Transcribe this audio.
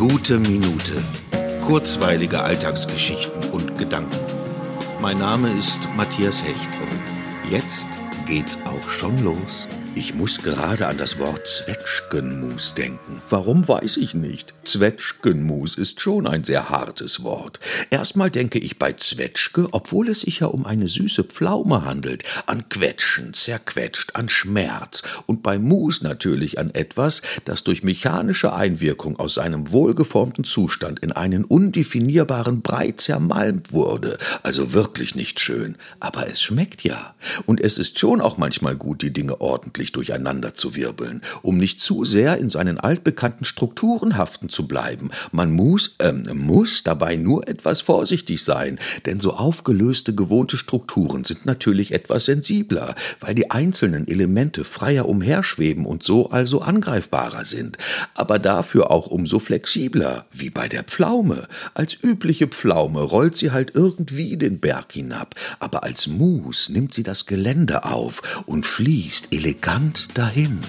Gute Minute. Kurzweilige Alltagsgeschichten und Gedanken. Mein Name ist Matthias Hecht und jetzt geht's auch schon los. Ich muss gerade an das Wort Zwetschgenmus denken. Warum weiß ich nicht. Zwetschgenmus ist schon ein sehr hartes Wort. Erstmal denke ich bei Zwetschge, obwohl es sich ja um eine süße Pflaume handelt, an Quetschen, zerquetscht, an Schmerz und bei Mus natürlich an etwas, das durch mechanische Einwirkung aus seinem wohlgeformten Zustand in einen undefinierbaren Brei zermalmt wurde. Also wirklich nicht schön. Aber es schmeckt ja. Und es ist schon auch manchmal gut, die Dinge ordentlich durcheinander zu wirbeln, um nicht zu sehr in seinen altbekannten Strukturen haften zu bleiben. Man muss, ähm, muss dabei nur etwas vorsichtig sein, denn so aufgelöste gewohnte Strukturen sind natürlich etwas sensibler, weil die einzelnen Elemente freier umherschweben und so also angreifbarer sind, aber dafür auch umso flexibler, wie bei der Pflaume. Als übliche Pflaume rollt sie halt irgendwie den Berg hinab, aber als Mus nimmt sie das Gelände auf und fließt elegant dahin.